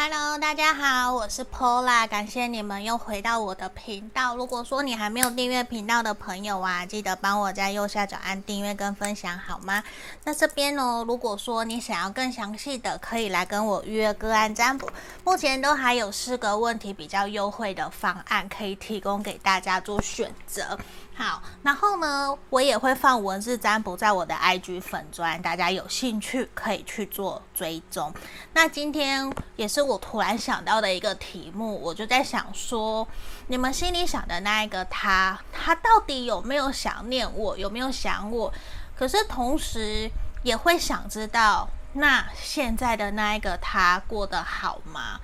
Hello，大家好，我是 Pola，感谢你们又回到我的频道。如果说你还没有订阅频道的朋友啊，记得帮我在右下角按订阅跟分享好吗？那这边呢，如果说你想要更详细的，可以来跟我预约个案占卜。目前都还有四个问题比较优惠的方案可以提供给大家做选择。好，然后呢，我也会放文字占卜在我的 IG 粉专，大家有兴趣可以去做追踪。那今天也是我突然想到的一个题目，我就在想说，你们心里想的那一个他，他到底有没有想念我，有没有想我？可是同时也会想知道，那现在的那一个他过得好吗？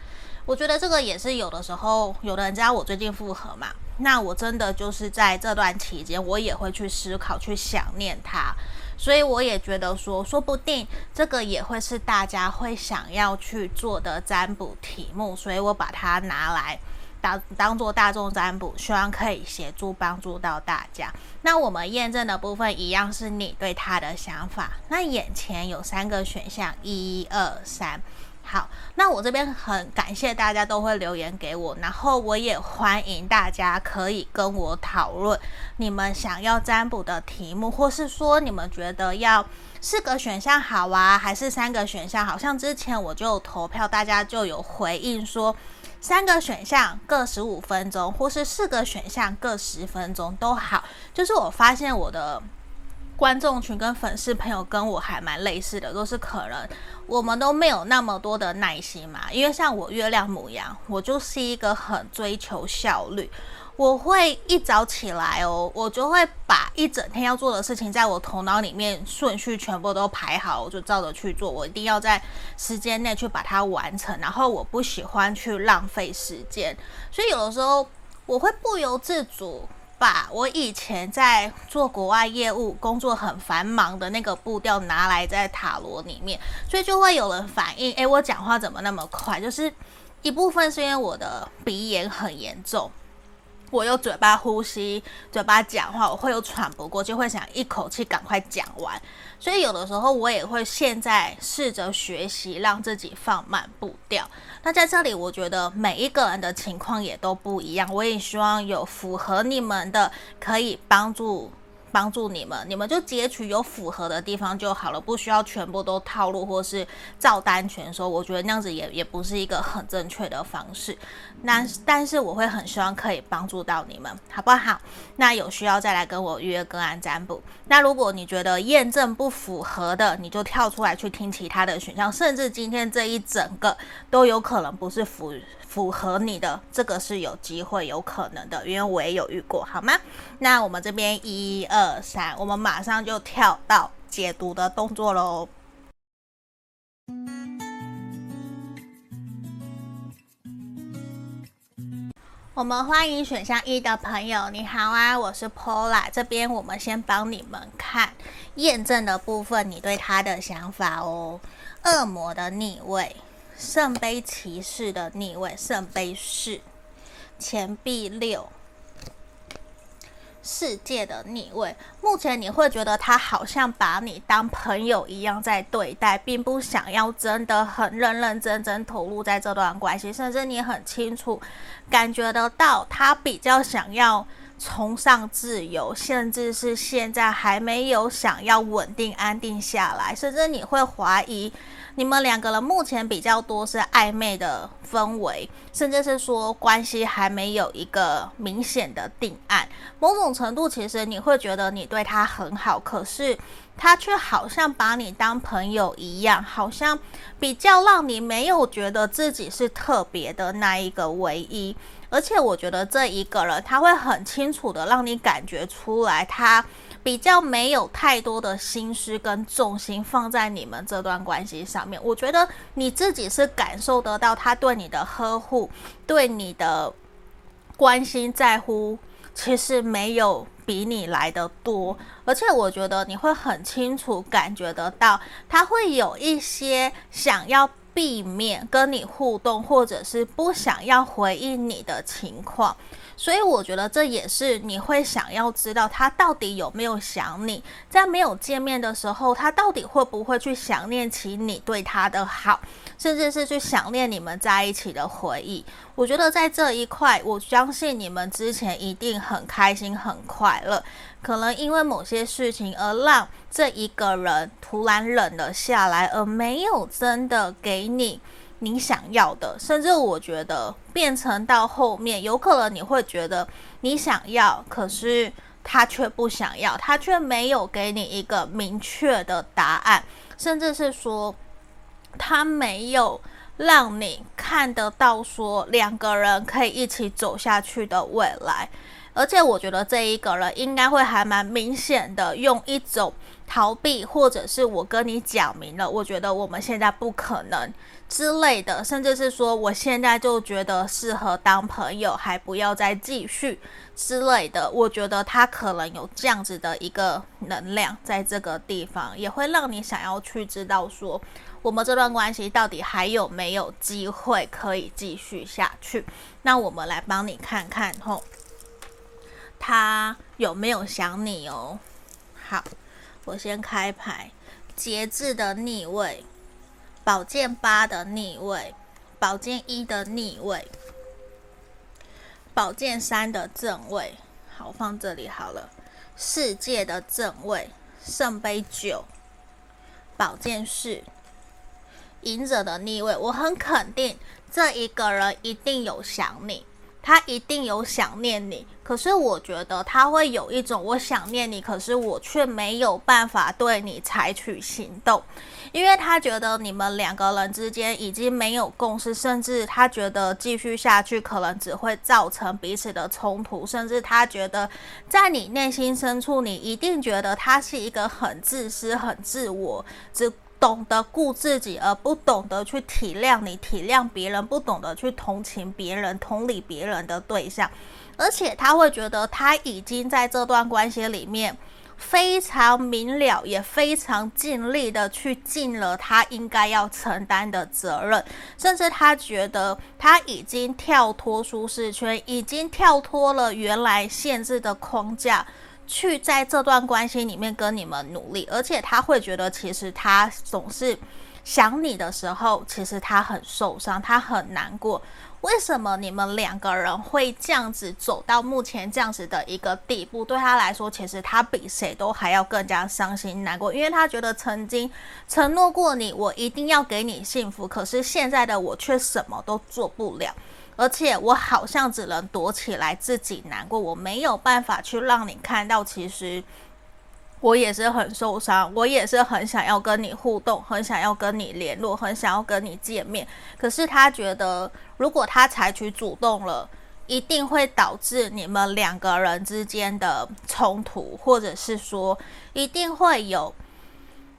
我觉得这个也是有的时候，有的人知道我最近复合嘛。那我真的就是在这段期间，我也会去思考、去想念他，所以我也觉得说，说不定这个也会是大家会想要去做的占卜题目，所以我把它拿来当当做大众占卜，希望可以协助帮助到大家。那我们验证的部分一样是你对他的想法。那眼前有三个选项，一二三。好，那我这边很感谢大家都会留言给我，然后我也欢迎大家可以跟我讨论你们想要占卜的题目，或是说你们觉得要四个选项好啊，还是三个选项？好像之前我就投票，大家就有回应说三个选项各十五分钟，或是四个选项各十分钟都好。就是我发现我的。观众群跟粉丝朋友跟我还蛮类似的，都是可能我们都没有那么多的耐心嘛。因为像我月亮母羊，我就是一个很追求效率。我会一早起来哦，我就会把一整天要做的事情，在我头脑里面顺序全部都排好，我就照着去做。我一定要在时间内去把它完成，然后我不喜欢去浪费时间，所以有的时候我会不由自主。把我以前在做国外业务、工作很繁忙的那个步调拿来在塔罗里面，所以就会有人反映：诶，我讲话怎么那么快？就是一部分是因为我的鼻炎很严重。我用嘴巴呼吸，嘴巴讲话，我会有喘不过，就会想一口气赶快讲完。所以有的时候我也会现在试着学习让自己放慢步调。那在这里，我觉得每一个人的情况也都不一样。我也希望有符合你们的，可以帮助。帮助你们，你们就截取有符合的地方就好了，不需要全部都套路或是照单全收。我觉得那样子也也不是一个很正确的方式。那但是我会很希望可以帮助到你们，好不好？那有需要再来跟我预约个案占卜。那如果你觉得验证不符合的，你就跳出来去听其他的选项，甚至今天这一整个都有可能不是符。符合你的这个是有机会有可能的，因为我也有遇过，好吗？那我们这边一二三，我们马上就跳到解读的动作喽。我们欢迎选项一的朋友，你好啊，我是 Pola，这边我们先帮你们看验证的部分，你对他的想法哦。恶魔的逆位。圣杯骑士的逆位，圣杯四，钱币六，世界的逆位。目前你会觉得他好像把你当朋友一样在对待，并不想要真的很认认真真投入在这段关系，甚至你很清楚感觉得到他比较想要崇尚自由，甚至是现在还没有想要稳定安定下来，甚至你会怀疑。你们两个人目前比较多是暧昧的氛围，甚至是说关系还没有一个明显的定案。某种程度，其实你会觉得你对他很好，可是他却好像把你当朋友一样，好像比较让你没有觉得自己是特别的那一个唯一。而且我觉得这一个人他会很清楚的让你感觉出来，他。比较没有太多的心思跟重心放在你们这段关系上面，我觉得你自己是感受得到他对你的呵护，对你的关心在乎，其实没有比你来得多，而且我觉得你会很清楚感觉得到，他会有一些想要避免跟你互动，或者是不想要回应你的情况。所以我觉得这也是你会想要知道他到底有没有想你，在没有见面的时候，他到底会不会去想念起你对他的好，甚至是去想念你们在一起的回忆。我觉得在这一块，我相信你们之前一定很开心、很快乐，可能因为某些事情而让这一个人突然冷了下来，而没有真的给你。你想要的，甚至我觉得变成到后面，有可能你会觉得你想要，可是他却不想要，他却没有给你一个明确的答案，甚至是说他没有让你看得到说两个人可以一起走下去的未来。而且我觉得这一个人应该会还蛮明显的用一种逃避，或者是我跟你讲明了，我觉得我们现在不可能。之类的，甚至是说我现在就觉得适合当朋友，还不要再继续之类的。我觉得他可能有这样子的一个能量在这个地方，也会让你想要去知道说我们这段关系到底还有没有机会可以继续下去。那我们来帮你看看吼，他有没有想你哦？好，我先开牌，节制的逆位。宝剑八的逆位，宝剑一的逆位，宝剑三的正位，好，放这里好了。世界的正位，圣杯九，宝剑四，隐者的逆位。我很肯定，这一个人一定有想你。他一定有想念你，可是我觉得他会有一种我想念你，可是我却没有办法对你采取行动，因为他觉得你们两个人之间已经没有共识，甚至他觉得继续下去可能只会造成彼此的冲突，甚至他觉得在你内心深处，你一定觉得他是一个很自私、很自我，只。懂得顾自己，而不懂得去体谅你、体谅别人，不懂得去同情别人、同理别人的对象，而且他会觉得他已经在这段关系里面非常明了，也非常尽力的去尽了他应该要承担的责任，甚至他觉得他已经跳脱舒适圈，已经跳脱了原来限制的框架。去在这段关系里面跟你们努力，而且他会觉得，其实他总是想你的时候，其实他很受伤，他很难过。为什么你们两个人会这样子走到目前这样子的一个地步？对他来说，其实他比谁都还要更加伤心难过，因为他觉得曾经承诺过你，我一定要给你幸福，可是现在的我却什么都做不了。而且我好像只能躲起来自己难过，我没有办法去让你看到，其实我也是很受伤，我也是很想要跟你互动，很想要跟你联络，很想要跟你见面。可是他觉得，如果他采取主动了，一定会导致你们两个人之间的冲突，或者是说一定会有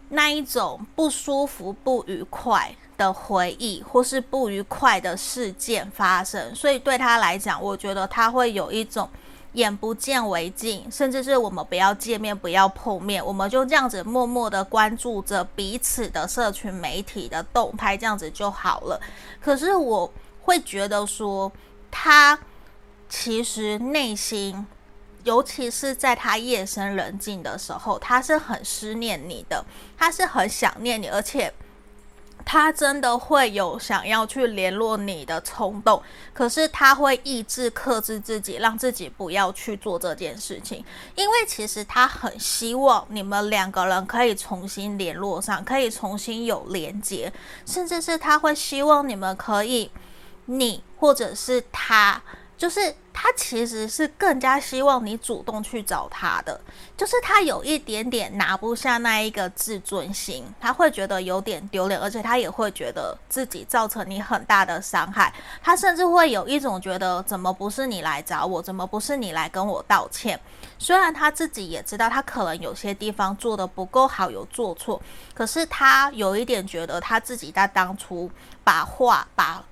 那一种不舒服、不愉快的回忆，或是不愉快的事件发生，所以对他来讲，我觉得他会有一种眼不见为净，甚至是我们不要见面，不要碰面，我们就这样子默默的关注着彼此的社群媒体的动态，这样子就好了。可是我会觉得说，他其实内心，尤其是在他夜深人静的时候，他是很思念你的，他是很想念你，而且。他真的会有想要去联络你的冲动，可是他会抑制、克制自己，让自己不要去做这件事情，因为其实他很希望你们两个人可以重新联络上，可以重新有连接，甚至是他会希望你们可以，你或者是他。就是他其实是更加希望你主动去找他的，就是他有一点点拿不下那一个自尊心，他会觉得有点丢脸，而且他也会觉得自己造成你很大的伤害，他甚至会有一种觉得怎么不是你来找我，怎么不是你来跟我道歉？虽然他自己也知道他可能有些地方做得不够好，有做错，可是他有一点觉得他自己在当初把话把。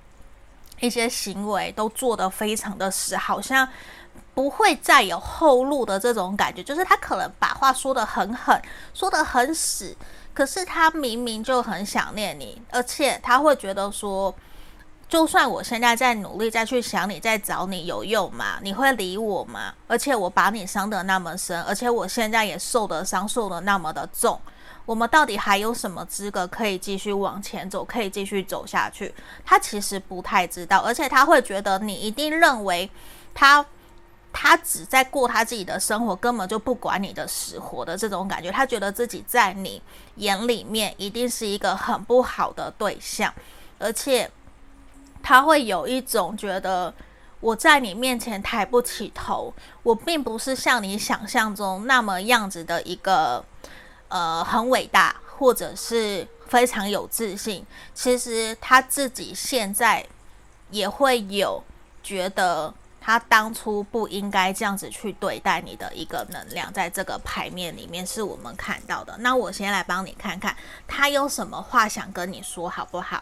一些行为都做得非常的死，好像不会再有后路的这种感觉。就是他可能把话说得很狠，说得很死，可是他明明就很想念你，而且他会觉得说，就算我现在在努力再去想你，再找你有用吗？你会理我吗？而且我把你伤得那么深，而且我现在也受的伤受得那么的重，我们到底还有什么资格可以继续往前走，可以继续走下去？他其实不太知道，而且他会觉得你一定认为他他只在过他自己的生活，根本就不管你的死活的这种感觉。他觉得自己在你眼里面一定是一个很不好的对象，而且。他会有一种觉得我在你面前抬不起头，我并不是像你想象中那么样子的一个呃很伟大，或者是非常有自信。其实他自己现在也会有觉得他当初不应该这样子去对待你的一个能量，在这个牌面里面是我们看到的。那我先来帮你看看他有什么话想跟你说，好不好？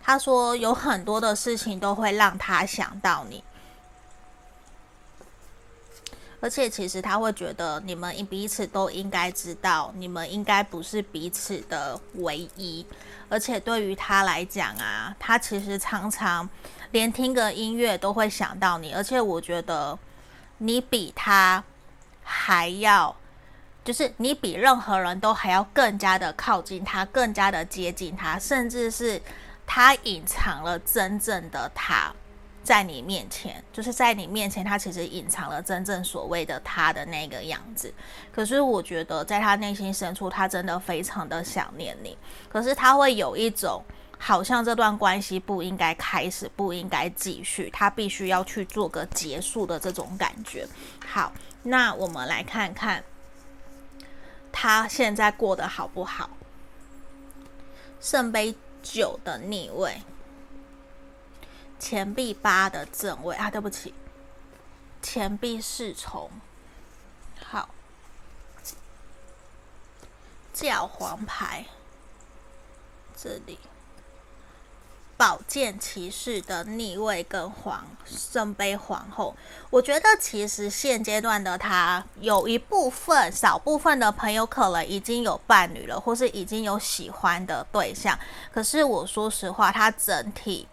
他说有很多的事情都会让他想到你，而且其实他会觉得你们彼此都应该知道，你们应该不是彼此的唯一。而且对于他来讲啊，他其实常常连听个音乐都会想到你。而且我觉得你比他还要，就是你比任何人都还要更加的靠近他，更加的接近他，甚至是。他隐藏了真正的他，在你面前，就是在你面前，他其实隐藏了真正所谓的他的那个样子。可是我觉得，在他内心深处，他真的非常的想念你。可是他会有一种好像这段关系不应该开始，不应该继续，他必须要去做个结束的这种感觉。好，那我们来看看他现在过得好不好？圣杯。九的逆位，钱币八的正位啊，对不起，钱币侍从，好，教皇牌，这里。宝剑骑士的逆位跟皇圣杯皇后，我觉得其实现阶段的他有一部分少部分的朋友可能已经有伴侣了，或是已经有喜欢的对象。可是我说实话，他整体。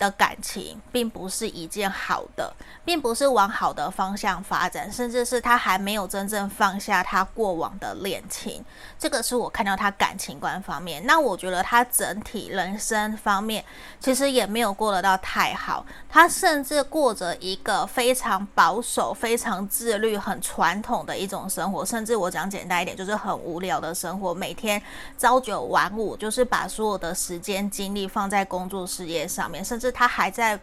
的感情并不是一件好的，并不是往好的方向发展，甚至是他还没有真正放下他过往的恋情。这个是我看到他感情观方面。那我觉得他整体人生方面其实也没有过得到太好。他甚至过着一个非常保守、非常自律、很传统的一种生活。甚至我讲简单一点，就是很无聊的生活，每天朝九晚五，就是把所有的时间精力放在工作事业上面，甚至。他还在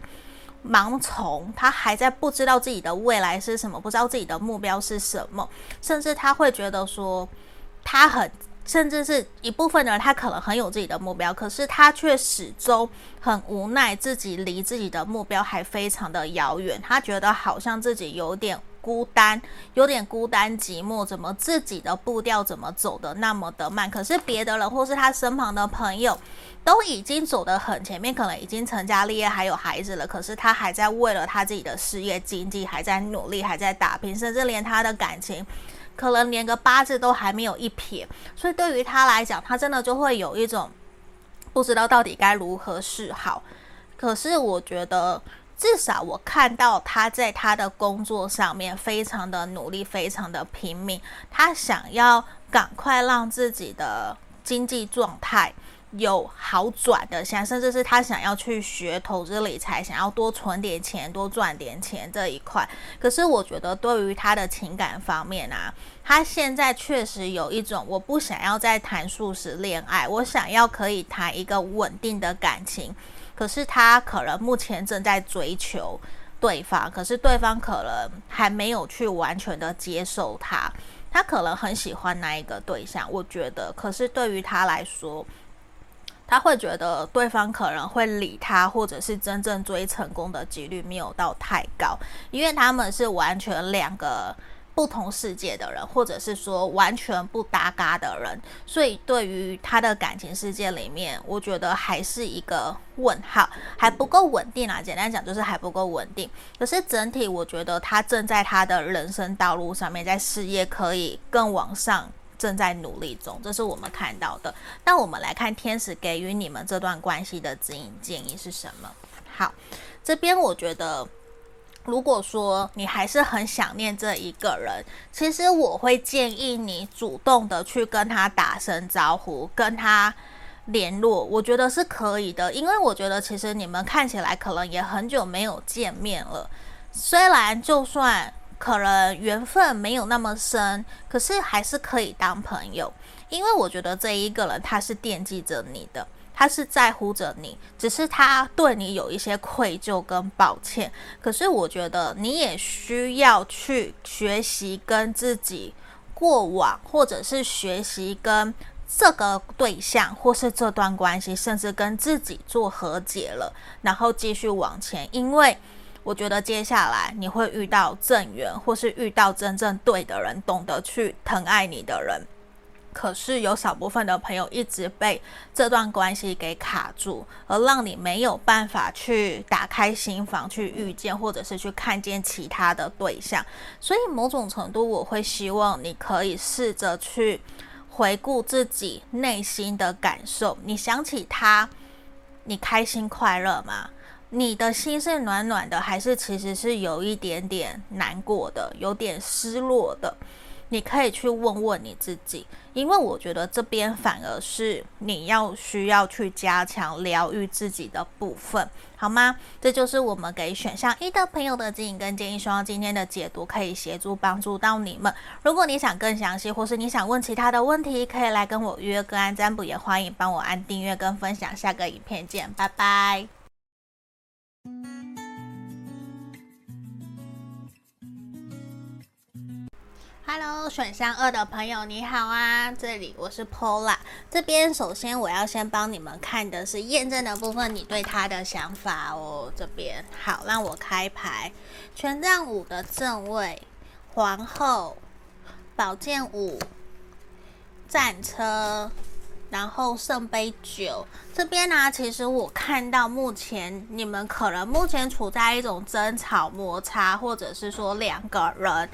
盲从，他还在不知道自己的未来是什么，不知道自己的目标是什么，甚至他会觉得说，他很，甚至是一部分的人，他可能很有自己的目标，可是他却始终很无奈，自己离自己的目标还非常的遥远，他觉得好像自己有点。孤单，有点孤单寂寞，怎么自己的步调怎么走得那么的慢？可是别的人或是他身旁的朋友都已经走得很前面，可能已经成家立业，还有孩子了。可是他还在为了他自己的事业经济还在努力，还在打拼，甚至连他的感情可能连个八字都还没有一撇。所以对于他来讲，他真的就会有一种不知道到底该如何是好。可是我觉得。至少我看到他在他的工作上面非常的努力，非常的拼命。他想要赶快让自己的经济状态有好转的，想甚至是他想要去学投资理财，想要多存点钱，多赚点钱这一块。可是我觉得对于他的情感方面啊，他现在确实有一种我不想要再谈速食恋爱，我想要可以谈一个稳定的感情。可是他可能目前正在追求对方，可是对方可能还没有去完全的接受他。他可能很喜欢那一个对象，我觉得。可是对于他来说，他会觉得对方可能会理他，或者是真正追成功的几率没有到太高，因为他们是完全两个。不同世界的人，或者是说完全不搭嘎的人，所以对于他的感情世界里面，我觉得还是一个问号，还不够稳定啊。简单讲就是还不够稳定。可是整体，我觉得他正在他的人生道路上面，在事业可以更往上正在努力中，这是我们看到的。那我们来看天使给予你们这段关系的指引建议是什么？好，这边我觉得，如果说你还是很想念这一个人，其实我会建议你主动的去跟他打声招呼，跟他联络，我觉得是可以的。因为我觉得其实你们看起来可能也很久没有见面了，虽然就算。可能缘分没有那么深，可是还是可以当朋友，因为我觉得这一个人他是惦记着你的，他是在乎着你，只是他对你有一些愧疚跟抱歉。可是我觉得你也需要去学习跟自己过往，或者是学习跟这个对象，或是这段关系，甚至跟自己做和解了，然后继续往前，因为。我觉得接下来你会遇到正缘，或是遇到真正对的人，懂得去疼爱你的人。可是有少部分的朋友一直被这段关系给卡住，而让你没有办法去打开心房去遇见，或者是去看见其他的对象。所以某种程度，我会希望你可以试着去回顾自己内心的感受。你想起他，你开心快乐吗？你的心是暖暖的，还是其实是有一点点难过的，有点失落的？你可以去问问你自己，因为我觉得这边反而是你要需要去加强疗愈自己的部分，好吗？这就是我们给选项一的朋友的指引跟建议，希望今天的解读可以协助帮助到你们。如果你想更详细，或是你想问其他的问题，可以来跟我约个案占卜，也欢迎帮我按订阅跟分享。下个影片见，拜拜。Hello，选项二的朋友你好啊，这里我是 Paula。这边首先我要先帮你们看的是验证的部分，你对他的想法哦。这边好，让我开牌，权杖五的正位，皇后，宝剑五，战车。然后圣杯九这边呢、其实我看到目前你们可能目前处在一种争吵摩擦，或者是说两个人，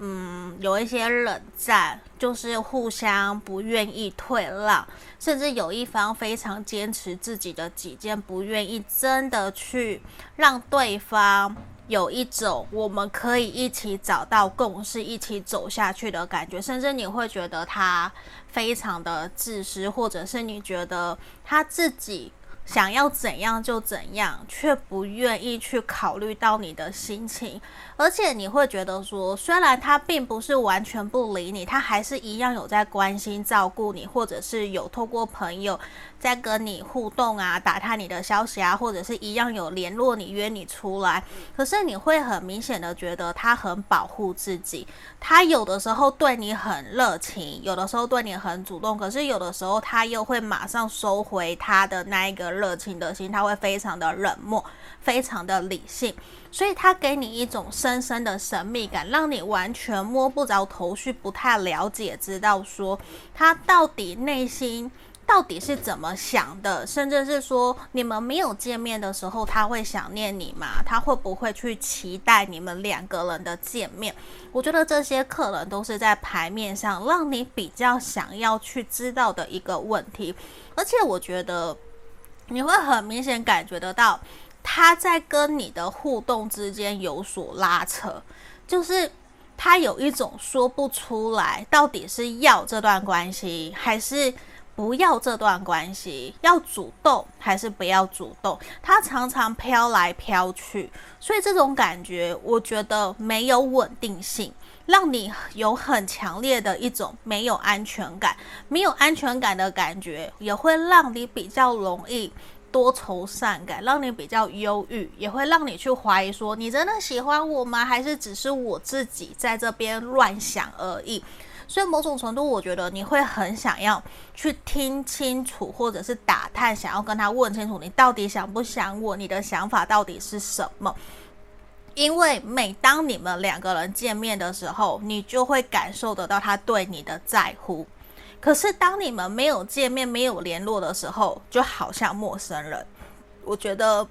嗯，有一些冷战，就是互相不愿意退让，甚至有一方非常坚持自己的己见，不愿意真的去让对方。有一种我们可以一起找到共识，一起走下去的感觉，甚至你会觉得他非常的自私，或者是你觉得他自己。想要怎样就怎样，却不愿意去考虑到你的心情，而且你会觉得说，虽然他并不是完全不理你，他还是一样有在关心照顾你，或者是有透过朋友在跟你互动啊，打探你的消息啊，或者是一样有联络你，约你出来。可是你会很明显的觉得他很保护自己，他有的时候对你很热情，有的时候对你很主动，可是有的时候他又会马上收回他的那一个。热情的心，他会非常的冷漠，非常的理性，所以他给你一种深深的神秘感，让你完全摸不着头绪，不太了解，知道说他到底内心到底是怎么想的，甚至是说你们没有见面的时候，他会想念你吗？他会不会去期待你们两个人的见面？我觉得这些可能都是在牌面上让你比较想要去知道的一个问题，而且我觉得。你会很明显感觉得到，他在跟你的互动之间有所拉扯，就是他有一种说不出来，到底是要这段关系还是不要这段关系，要主动还是不要主动，他常常飘来飘去，所以这种感觉我觉得没有稳定性。让你有很强烈的一种没有安全感，没有安全感的感觉，也会让你比较容易多愁善感，让你比较忧郁，也会让你去怀疑说，你真的喜欢我吗？还是只是我自己在这边乱想而已？所以某种程度，我觉得你会很想要去听清楚，或者是打探，想要跟他问清楚，你到底想不想我？你的想法到底是什么？因为每当你们两个人见面的时候，你就会感受得到他对你的在乎。可是当你们没有见面、没有联络的时候，就好像陌生人。我觉得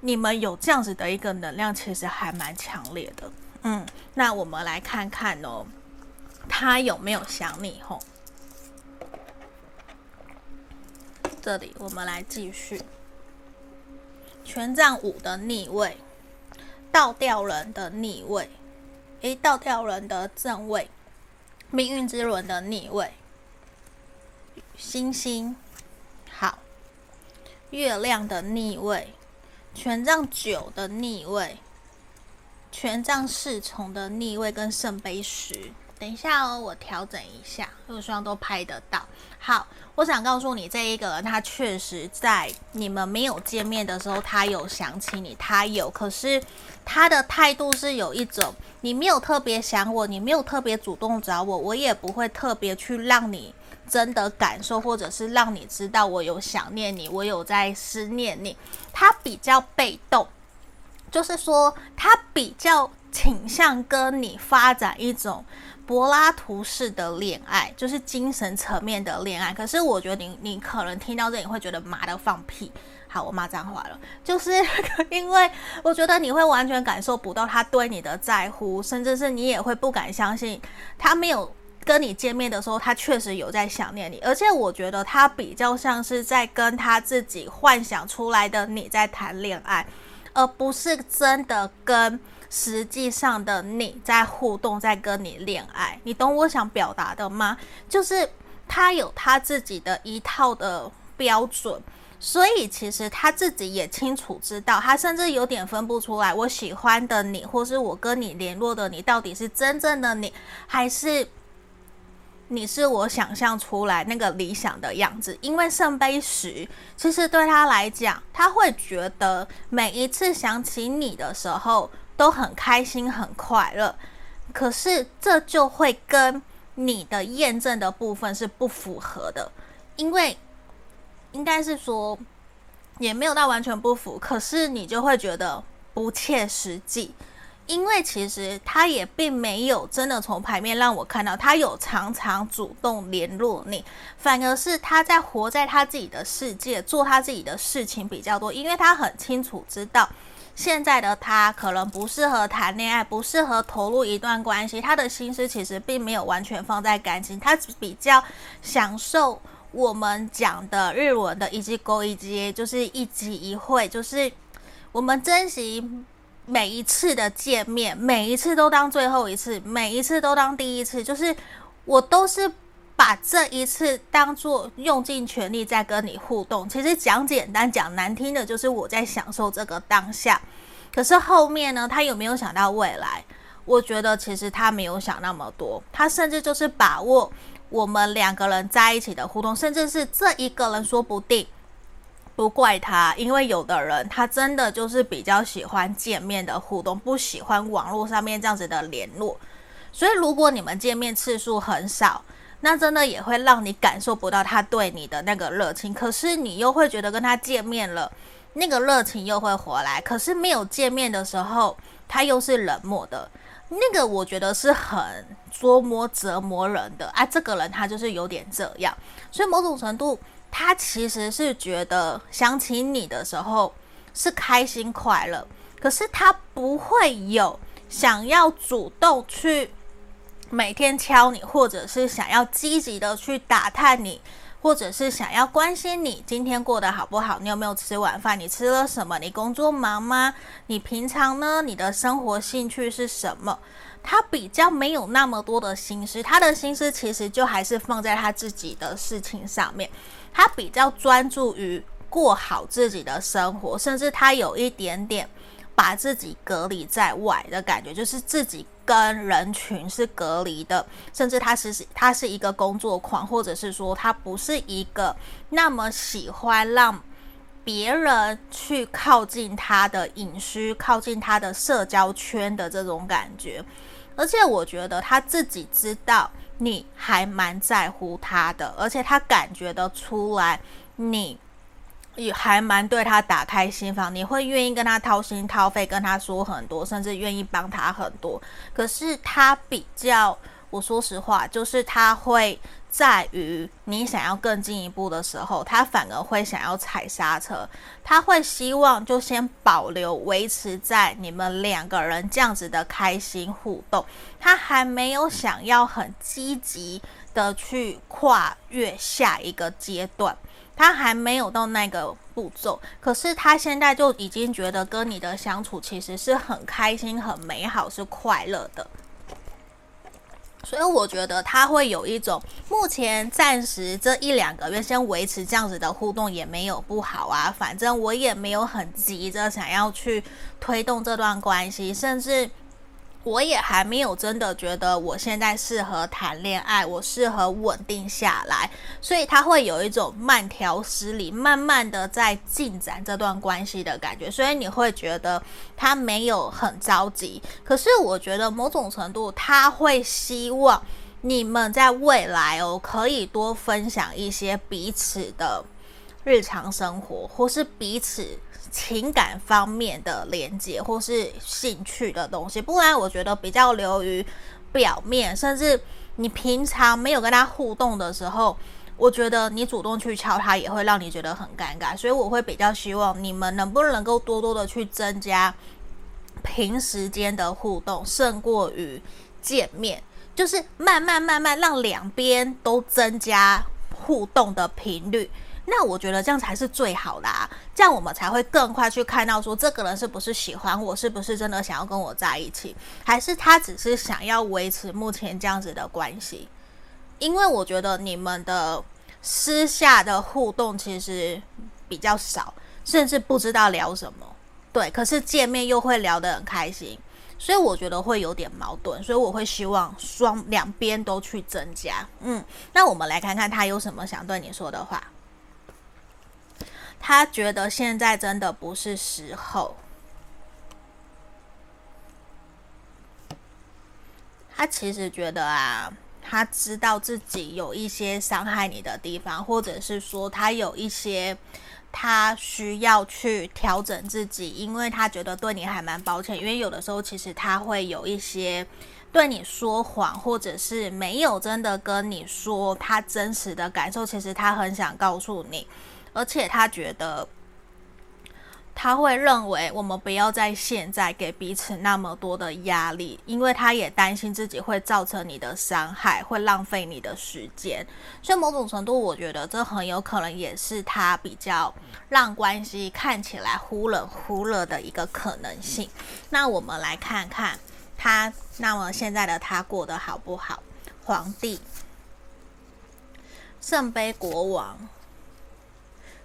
你们有这样子的一个能量，其实还蛮强烈的。嗯，那我们来看看哦，他有没有想你？吼，这里我们来继续。权杖五的逆位，倒吊人的逆位，诶，倒吊人的正位，命运之轮的逆位，星星，好，月亮的逆位，权杖九的逆位，权杖侍从的逆位跟圣杯十。等一下哦，我调整一下，我希望都拍得到。好，我想告诉你，这一个人他确实在你们没有见面的时候，他有想起你，他有。可是他的态度是有一种，你没有特别想我，你没有特别主动找我，我也不会特别去让你真的感受，或者是让你知道我有想念你，我有在思念你。他比较被动，就是说他比较倾向跟你发展一种。柏拉图式的恋爱就是精神层面的恋爱，可是我觉得你你可能听到这里会觉得妈的放屁，好，我骂脏话了，就是 因为我觉得你会完全感受不到他对你的在乎，甚至是你也会不敢相信他没有跟你见面的时候，他确实有在想念你，而且我觉得他比较像是在跟他自己幻想出来的你在谈恋爱，而不是真的跟。实际上的你在互动，在跟你恋爱，你懂我想表达的吗？就是他有他自己的一套的标准，所以其实他自己也清楚知道，他甚至有点分不出来，我喜欢的你，或是我跟你联络的你，到底是真正的你，还是你是我想象出来那个理想的样子？因为圣杯十，其实对他来讲，他会觉得每一次想起你的时候。都很开心，很快乐，可是这就会跟你的验证的部分是不符合的，因为应该是说也没有到完全不符，可是你就会觉得不切实际，因为其实他也并没有真的从牌面让我看到他有常常主动联络你，反而是他在活在他自己的世界，做他自己的事情比较多，因为他很清楚知道。现在的他可能不适合谈恋爱，不适合投入一段关系。他的心思其实并没有完全放在感情，他比较享受我们讲的日文的一级勾一季，就是一级一会，就是我们珍惜每一次的见面，每一次都当最后一次，每一次都当第一次，就是我都是。把这一次当做用尽全力在跟你互动，其实讲简单讲难听的，就是我在享受这个当下。可是后面呢，他有没有想到未来？我觉得其实他没有想那么多，他甚至就是把握我们两个人在一起的互动，甚至是这一个人说不定不怪他，因为有的人他真的就是比较喜欢见面的互动，不喜欢网络上面这样子的联络。所以如果你们见面次数很少，那真的也会让你感受不到他对你的那个热情，可是你又会觉得跟他见面了，那个热情又会回来。可是没有见面的时候，他又是冷漠的，那个我觉得是很捉摸折磨人的啊。这个人他就是有点这样，所以某种程度，他其实是觉得想起你的时候是开心快乐，可是他不会有想要主动去。每天敲你，或者是想要积极的去打探你，或者是想要关心你今天过得好不好？你有没有吃晚饭？你吃了什么？你工作忙吗？你平常呢？你的生活兴趣是什么？他比较没有那么多的心思，他的心思其实就还是放在他自己的事情上面。他比较专注于过好自己的生活，甚至他有一点点把自己隔离在外的感觉，就是自己。跟人群是隔离的，甚至他是他是一个工作狂，或者是说他不是一个那么喜欢让别人去靠近他的隐私、靠近他的社交圈的这种感觉。而且我觉得他自己知道你还蛮在乎他的，而且他感觉得出来你。也还蛮对他打开心房，你会愿意跟他掏心掏肺，跟他说很多，甚至愿意帮他很多。可是他比较，我说实话，就是他会在于你想要更进一步的时候，他反而会想要踩刹车，他会希望就先保留维持在你们两个人这样子的开心互动，他还没有想要很积极的去跨越下一个阶段，他还没有到那个步骤，可是他现在就已经觉得跟你的相处其实是很开心、很美好、是快乐的。所以我觉得他会有一种，目前暂时这一两个月先维持这样子的互动也没有不好啊，反正我也没有很急着想要去推动这段关系，甚至。我也还没有真的觉得我现在适合谈恋爱，我适合稳定下来，所以他会有一种慢条斯理、慢慢的在进展这段关系的感觉，所以你会觉得他没有很着急。可是我觉得某种程度他会希望你们在未来哦，可以多分享一些彼此的日常生活，或是彼此。情感方面的连接或是兴趣的东西，不然我觉得比较流于表面，甚至你平常没有跟他互动的时候，我觉得你主动去敲他也会让你觉得很尴尬，所以我会比较希望你们能不能够多多的去增加平时间的互动，胜过于见面，就是慢慢慢慢让两边都增加互动的频率。那我觉得这样才是最好的啊，这样我们才会更快去看到说这个人是不是喜欢我，是不是真的想要跟我在一起，还是他只是想要维持目前这样子的关系。因为我觉得你们的私下的互动其实比较少，甚至不知道聊什么，对，可是见面又会聊得很开心，所以我觉得会有点矛盾，所以我会希望双两边都去增加。嗯，那我们来看看他有什么想对你说的话。他觉得现在真的不是时候。他其实觉得啊，他知道自己有一些伤害你的地方，或者是说他有一些他需要去调整自己，因为他觉得对你还蛮抱歉。因为有的时候其实他会有一些对你说谎，或者是没有真的跟你说他真实的感受。其实他很想告诉你。而且他觉得，他会认为我们不要在现在给彼此那么多的压力，因为他也担心自己会造成你的伤害，会浪费你的时间。所以某种程度，我觉得这很有可能也是他比较让关系看起来忽冷忽热的一个可能性。那我们来看看他，那么现在的他过得好不好？皇帝，圣杯国王。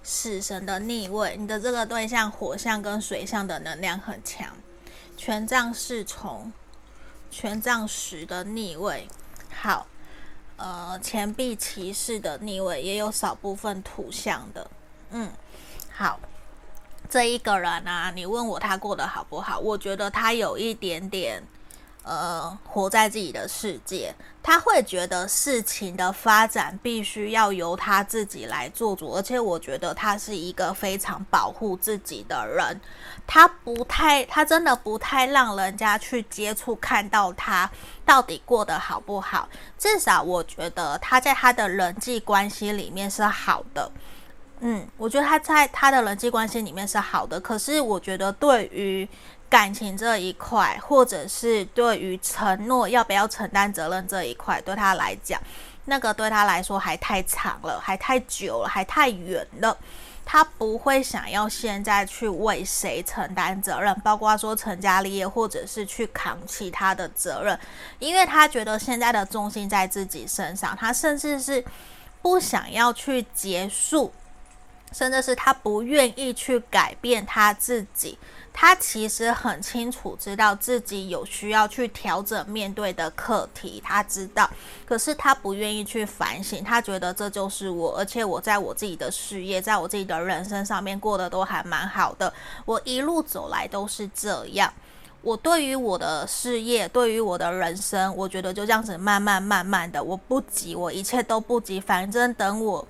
死神的逆位，你的这个对象火象跟水象的能量很强。权杖侍从，权杖十的逆位，好，呃，钱币骑士的逆位也有少部分土象的，嗯，好，这一个人啊，你问我他过得好不好？我觉得他有一点点。呃，活在自己的世界，他会觉得事情的发展必须要由他自己来做主，而且我觉得他是一个非常保护自己的人，他不太，他真的不太让人家去接触，看到他到底过得好不好。至少我觉得他在他的人际关系里面是好的，嗯，我觉得他在他的人际关系里面是好的，可是我觉得对于。感情这一块，或者是对于承诺要不要承担责任这一块，对他来讲，那个对他来说还太长了，还太久了，还太远了。他不会想要现在去为谁承担责任，包括说成家立业，或者是去扛其他的责任，因为他觉得现在的重心在自己身上，他甚至是不想要去结束，甚至是他不愿意去改变他自己。他其实很清楚知道自己有需要去调整面对的课题，他知道，可是他不愿意去反省。他觉得这就是我，而且我在我自己的事业，在我自己的人生上面过得都还蛮好的。我一路走来都是这样。我对于我的事业，对于我的人生，我觉得就这样子慢慢慢慢的，我不急，我一切都不急，反正等我。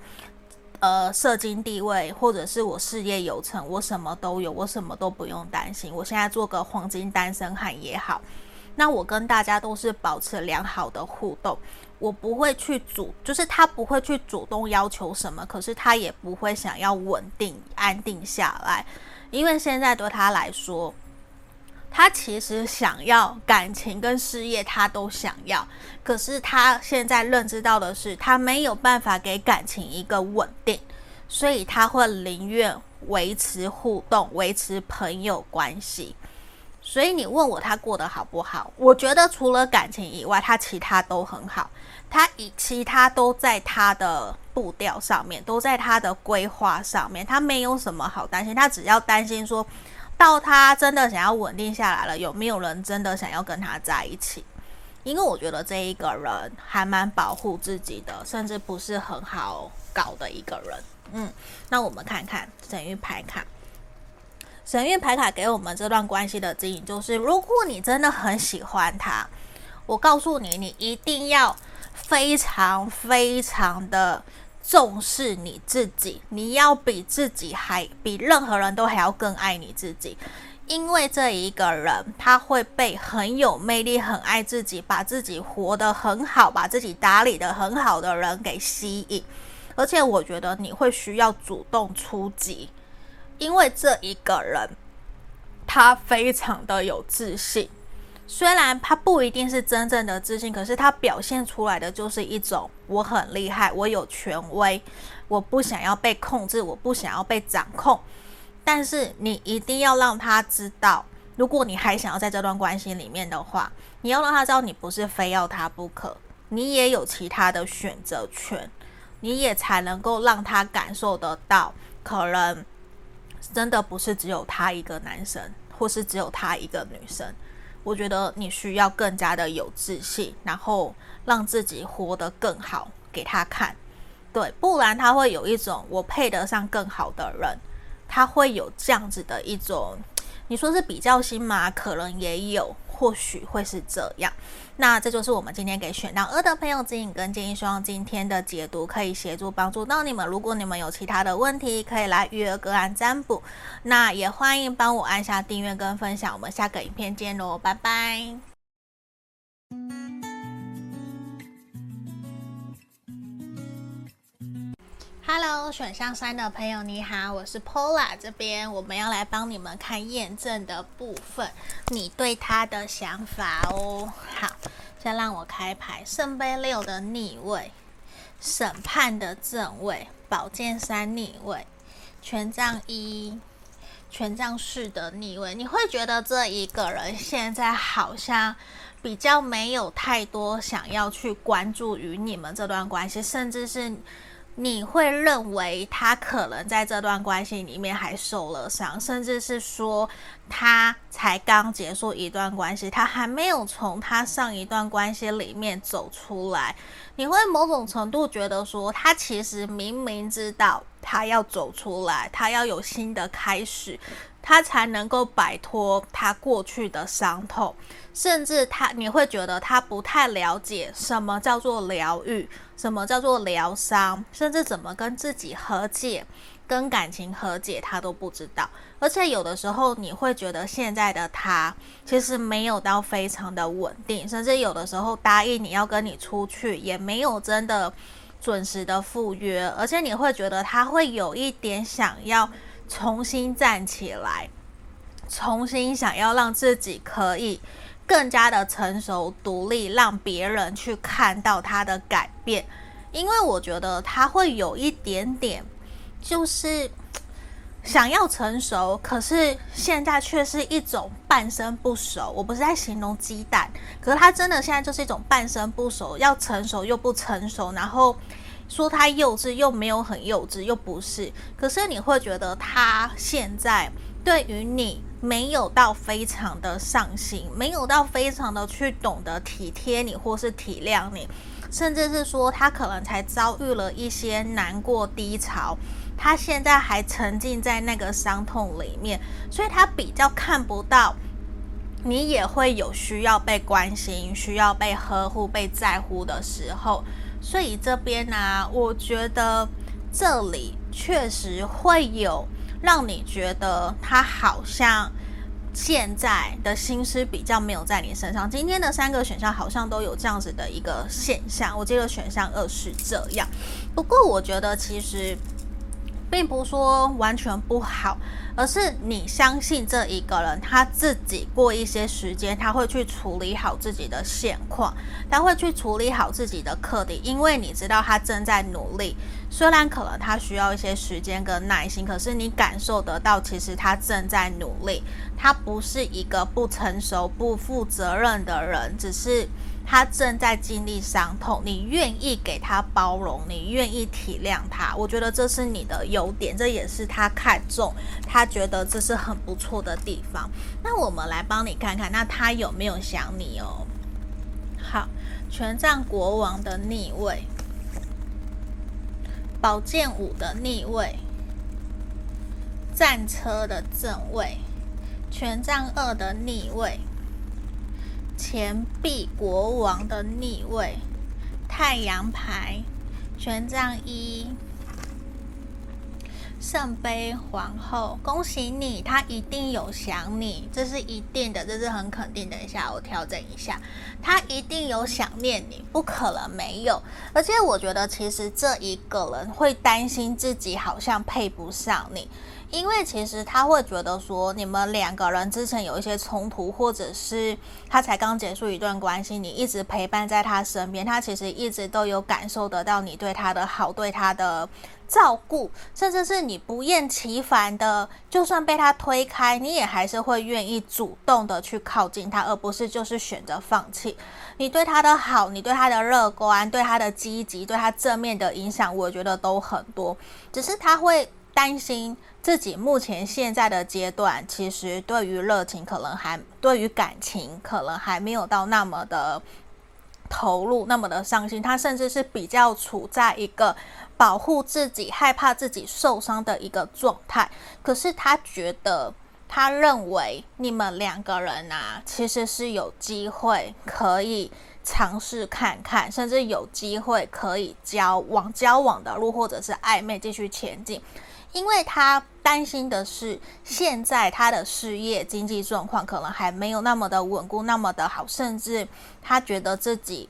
呃，社经地位，或者是我事业有成，我什么都有，我什么都不用担心。我现在做个黄金单身汉也好，那我跟大家都是保持良好的互动。我不会去主，就是他不会去主动要求什么，可是他也不会想要稳定安定下来，因为现在对他来说，他其实想要感情跟事业，他都想要，可是他现在认知到的是，他没有办法给感情一个稳定，所以他会宁愿维持互动，维持朋友关系。所以你问我他过得好不好？我觉得除了感情以外，他其他都很好。他以其他都在他的步调上面，都在他的规划上面，他没有什么好担心。他只要担心说，到他真的想要稳定下来了，有没有人真的想要跟他在一起？因为我觉得这一个人还蛮保护自己的，甚至不是很好搞的一个人。嗯，那我们看看神諭牌卡。神諭牌卡给我们这段关系的指引就是：如果你真的很喜欢他，我告诉你，你一定要非常非常的重视你自己，你要比自己还比任何人都还要更爱你自己，因为这一个人他会被很有魅力、很爱自己、把自己活得很好、把自己打理得很好的人给吸引，而且我觉得你会需要主动出击。因为这一个人，他非常的有自信，虽然他不一定是真正的自信，可是他表现出来的就是一种我很厉害，我有权威，我不想要被控制，我不想要被掌控。但是你一定要让他知道，如果你还想要在这段关系里面的话，你要让他知道你不是非要他不可，你也有其他的选择权，你也才能够让他感受得到，可能。真的不是只有他一个男生，或是只有他一个女生。我觉得你需要更加的有自信，然后让自己活得更好给他看。对，不然他会有一种我配得上更好的人，他会有这样子的一种，你说是比较心吗？可能也有。或许会是这样，那这就是我们今天给选到二的朋友指引跟建议，希望今天的解读可以协助帮助到你们。如果你们有其他的问题，可以来预约个案占卜，那也欢迎帮我按下订阅跟分享。我们下个影片见喽，拜拜。Hello，选项三的朋友你好，我是 Pola，这边我们要来帮你们看验证的部分，你对他的想法哦。好，先让我开牌，圣杯六的逆位，审判的正位，宝剑三逆位，权杖一，权杖四的逆位。你会觉得这一个人现在好像比较没有太多想要去关注于你们这段关系，甚至是。你会认为他可能在这段关系里面还受了伤，甚至是说他才刚结束一段关系，他还没有从他上一段关系里面走出来。你会某种程度觉得说，他其实明明知道他要走出来，他要有新的开始，他才能够摆脱他过去的伤痛。甚至他，你会觉得他不太了解什么叫做疗愈，什么叫做疗伤，甚至怎么跟自己和解、跟感情和解，他都不知道。而且有的时候，你会觉得现在的他其实没有到非常的稳定，甚至有的时候答应你要跟你出去，也没有真的准时的赴约。而且你会觉得他会有一点想要重新站起来，重新想要让自己可以。更加的成熟独立，让别人去看到他的改变，因为我觉得他会有一点点，就是想要成熟，可是现在却是一种半生不熟。我不是在形容鸡蛋，可是他真的现在就是一种半生不熟，要成熟又不成熟，然后说他幼稚又没有很幼稚，又不是。可是你会觉得他现在对于你。没有到非常的上心，没有到非常的去懂得体贴你或是体谅你，甚至是说他可能才遭遇了一些难过低潮，他现在还沉浸在那个伤痛里面，所以他比较看不到你也会有需要被关心、需要被呵护、被在乎的时候，所以这边呢、我觉得这里确实会有。让你觉得他好像现在的心思比较没有在你身上。今天的三个选项好像都有这样子的一个现象。我这个选项二是这样，不过我觉得其实并不是说完全不好。而是你相信这一个人，他自己过一些时间，他会去处理好自己的现况，他会去处理好自己的课题，因为你知道他正在努力。虽然可能他需要一些时间跟耐心，可是你感受得到，其实他正在努力。他不是一个不成熟、不负责任的人，只是。他正在经历伤痛，你愿意给他包容，你愿意体谅他，我觉得这是你的优点，这也是他看重，他觉得这是很不错的地方。那我们来帮你看看，那他有没有想你哦？好，权杖国王的逆位，宝剑五的逆位，战车的正位，权杖二的逆位。钱币国王的逆位，太阳牌，权杖一，圣杯皇后，恭喜你，他一定有想你，这是一定的，这是很肯定。等一下，我调整一下，他一定有想念你，不可能没有。而且我觉得，其实这一个人会担心自己好像配不上你。因为其实他会觉得说，你们两个人之前有一些冲突，或者是他才刚结束一段关系，你一直陪伴在他身边，他其实一直都有感受得到你对他的好，对他的照顾，甚至是你不厌其烦的，就算被他推开，你也还是会愿意主动的去靠近他，而不是就是选择放弃。你对他的好，你对他的乐观，对他的积极，对他正面的影响，我觉得都很多，只是他会担心。自己目前现在的阶段，其实对于热情可能还，对于感情可能还没有到那么的投入，那么的上心。他甚至是比较处在一个保护自己、害怕自己受伤的一个状态。可是他觉得，他认为你们两个人啊，其实是有机会可以尝试看看，甚至有机会可以交往、交往的路，或者是暧昧继续前进。因为他担心的是，现在他的事业经济状况可能还没有那么的稳固，那么的好，甚至他觉得自己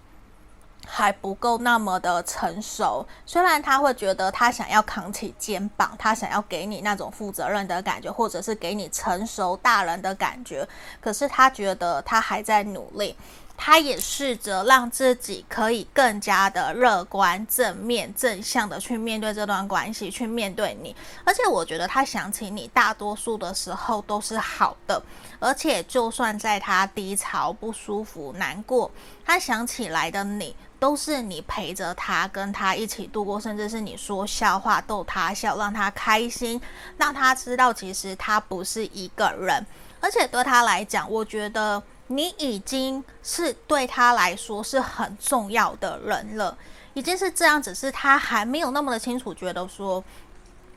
还不够那么的成熟。虽然他会觉得他想要扛起肩膀，他想要给你那种负责任的感觉，或者是给你成熟大人的感觉，可是他觉得他还在努力。他也试着让自己可以更加的乐观、正面、正向的去面对这段关系，去面对你。而且我觉得他想起你，大多数的时候都是好的。而且就算在他低潮、不舒服、难过，他想起来的你，都是你陪着他，跟他一起度过，甚至是你说笑话逗他笑，让他开心，让他知道其实他不是一个人。而且对他来讲，我觉得。你已经是对他来说是很重要的人了，已经是这样，只是他还没有那么的清楚，觉得说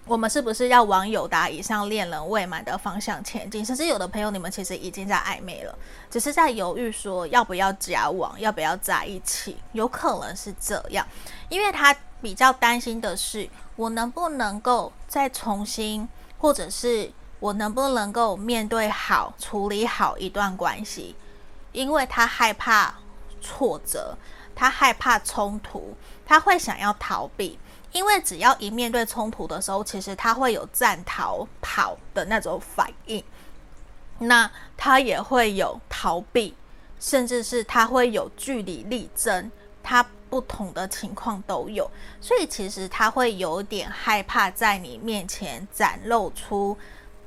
我们是不是要往友达以上恋人未满的方向前进？甚至有的朋友，你们其实已经在暧昧了，只是在犹豫说要不要交往，要不要在一起，有可能是这样，因为他比较担心的是，我能不能够再重新，或者是。我能不能够面对好、处理好一段关系？因为他害怕挫折，他害怕冲突，他会想要逃避。因为只要一面对冲突的时候，其实他会有战、逃、跑的那种反应。那他也会有逃避，甚至是他会有据理力争，他不同的情况都有。所以其实他会有点害怕在你面前展露出。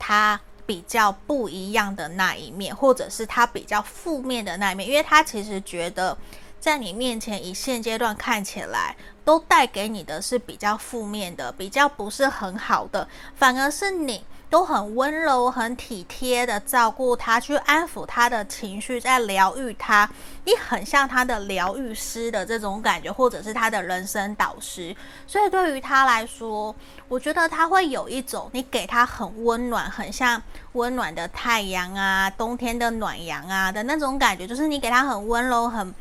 他比较不一样的那一面，或者是他比较负面的那一面，因为他其实觉得在你面前，以现阶段看起来，都带给你的是比较负面的，比较不是很好的，反而是你。都很温柔、很体贴的照顾他，去安抚他的情绪，在疗愈他。你很像他的疗愈师的这种感觉，或者是他的人生导师。所以对于他来说，我觉得他会有一种你给他很温暖，很像温暖的太阳啊，冬天的暖阳啊的那种感觉，就是你给他很温柔、很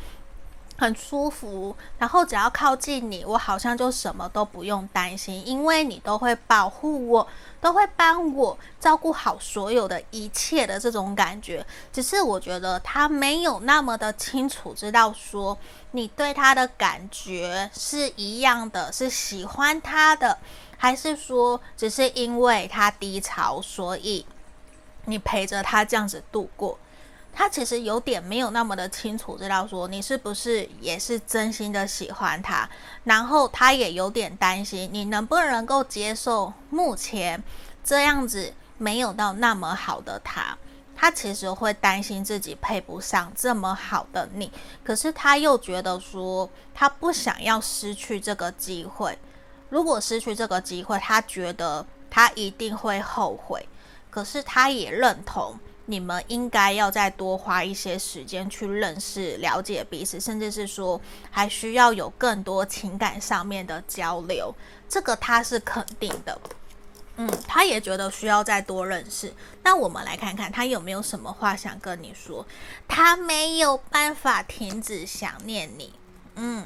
很舒服，然后只要靠近你，我好像就什么都不用担心，因为你都会保护我，都会帮我照顾好所有的一切的这种感觉。只是我觉得他没有那么的清楚知道说你对他的感觉是一样的，是喜欢他的，还是说只是因为他低潮，所以你陪着他这样子度过。他其实有点没有那么的清楚，知道说你是不是也是真心的喜欢他，然后他也有点担心你能不能够接受目前这样子没有到那么好的他，他其实会担心自己配不上这么好的你，可是他又觉得说他不想要失去这个机会，如果失去这个机会，他觉得他一定会后悔，可是他也认同。你们应该要再多花一些时间去认识、了解彼此，甚至是说还需要有更多情感上面的交流。这个他是肯定的，嗯，他也觉得需要再多认识。那我们来看看他有没有什么话想跟你说。他没有办法停止想念你，嗯。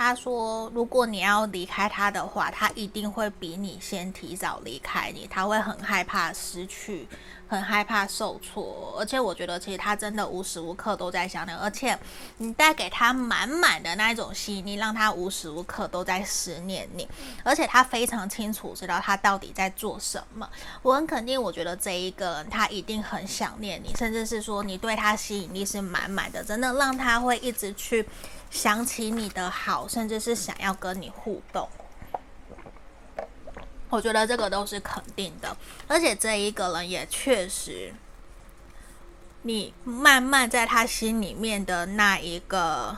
他说：“如果你要离开他的话，他一定会比你先提早离开你。他会很害怕失去，很害怕受挫。而且我觉得，其实他真的无时无刻都在想你。而且你带给他满满的那一种吸引力，让他无时无刻都在思念你。而且他非常清楚知道他到底在做什么。我很肯定，我觉得这一个人他一定很想念你，甚至是说你对他吸引力是满满的，真的让他会一直去。”想起你的好，甚至是想要跟你互动，我觉得这个都是肯定的。而且这一个人也确实，你慢慢在他心里面的那一个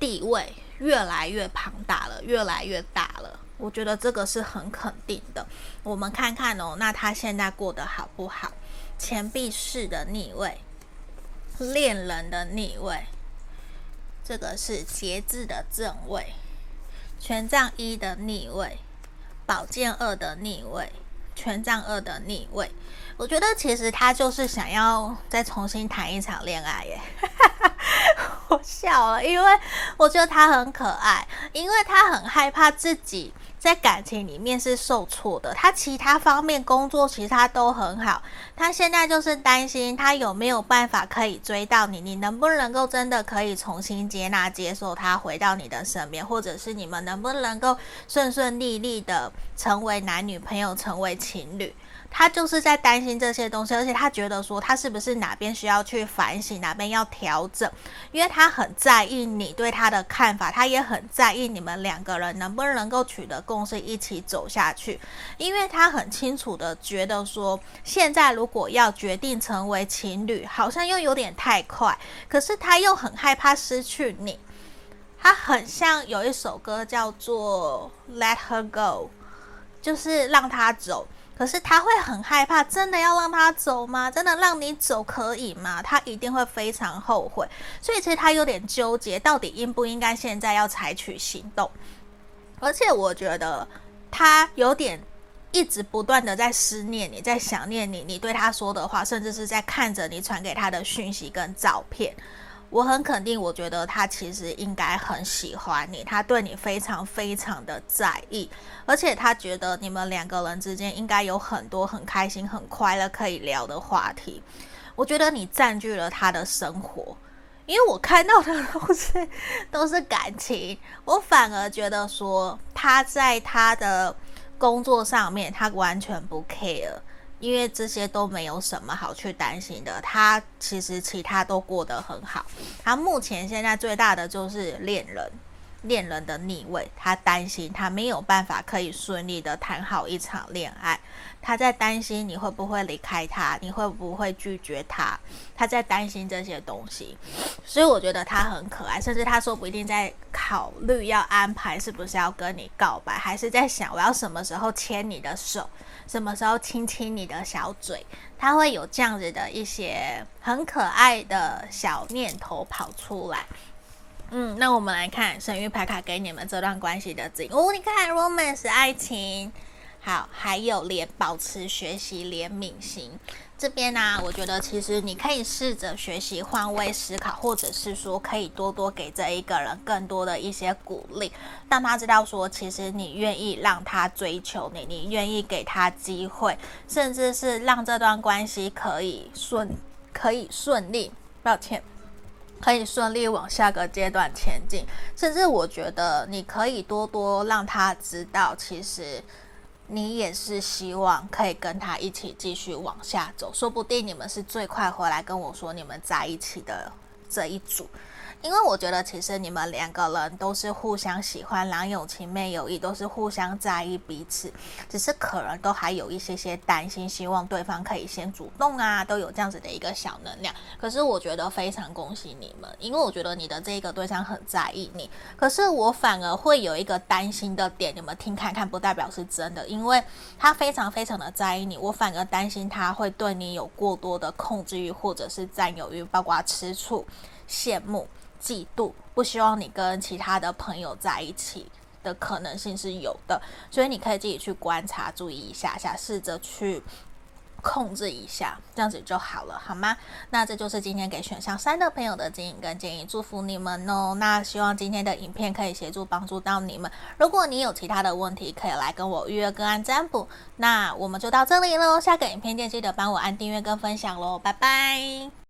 地位越来越庞大了，越来越大了。我觉得这个是很肯定的。我们看看哦，那他现在过得好不好？钱币式的逆位，恋人的逆位。这个是节制的正位，权杖一的逆位，宝剑二的逆位，权杖二的逆位。我觉得其实他就是想要再重新谈一场恋爱耶，我笑了，因为我觉得他很可爱，因为他很害怕自己。在感情里面是受挫的，他其他方面工作其实他都很好，他现在就是担心他有没有办法可以追到你，你能不能够真的可以重新接纳、接受他回到你的身边，或者是你们能不能够顺顺利利的成为男女朋友、成为情侣。他就是在担心这些东西，而且他觉得说他是不是哪边需要去反省，哪边要调整，因为他很在意你对他的看法，他也很在意你们两个人能不能够取得共识，一起走下去。因为他很清楚的觉得说，现在如果要决定成为情侣，好像又有点太快，可是他又很害怕失去你。他很像有一首歌叫做《Let Her Go》，就是让他走。可是他会很害怕，真的要让他走吗？真的让你走可以吗？他一定会非常后悔，所以其实他有点纠结，到底应不应该现在要采取行动。而且我觉得他有点一直不断的在思念你，在想念你，你对他说的话，甚至是在看着你传给他的讯息跟照片。我很肯定，我觉得他其实应该很喜欢你，他对你非常非常的在意，而且他觉得你们两个人之间应该有很多很开心、很快乐可以聊的话题。我觉得你占据了他的生活，因为我看到的都是都是感情，我反而觉得说他在他的工作上面，他完全不 care。因为这些都没有什么好去担心的，他其实其他都过得很好。他目前现在最大的就是恋人，恋人的逆位，他担心他没有办法可以顺利的谈好一场恋爱。他在担心你会不会离开他，你会不会拒绝他，他在担心这些东西。所以我觉得他很可爱，甚至他说不一定在考虑要安排是不是要跟你告白，还是在想我要什么时候牵你的手。什么时候亲亲你的小嘴，他会有这样子的一些很可爱的小念头跑出来。嗯，那我们来看神谕牌卡给你们这段关系的指引哦。你看，romance 爱情，好，还有连保持学习怜悯心这边呢、我觉得其实你可以试着学习换位思考，或者是说可以多多给这一个人更多的一些鼓励，让他知道说，其实你愿意让他追求你，你愿意给他机会，甚至是让这段关系可以顺可以顺利。抱歉。可以顺利往下个阶段前进，甚至我觉得你可以多多让他知道，其实你也是希望可以跟他一起继续往下走，说不定你们是最快回来跟我说你们在一起的这一组。因为我觉得，其实你们两个人都是互相喜欢，郎有情妹有意，都是互相在意彼此，只是可能都还有一些些担心，希望对方可以先主动啊，都有这样子的一个小能量。可是我觉得非常恭喜你们，因为我觉得你的这个对象很在意你，可是我反而会有一个担心的点，你们听看看，不代表是真的，因为他非常非常的在意你，我反而担心他会对你有过多的控制欲或者是占有欲，包括吃醋、羡慕。嫉妒，不希望你跟其他的朋友在一起的可能性是有的，所以你可以自己去观察、注意一下下，试着去控制一下，这样子就好了，好吗？那这就是今天给选项三的朋友的建议跟建议，祝福你们哦。那希望今天的影片可以协助帮助到你们。如果你有其他的问题，可以来跟我预约个案占卜。那我们就到这里喽，下个影片见记得帮我按订阅跟分享喽，拜拜。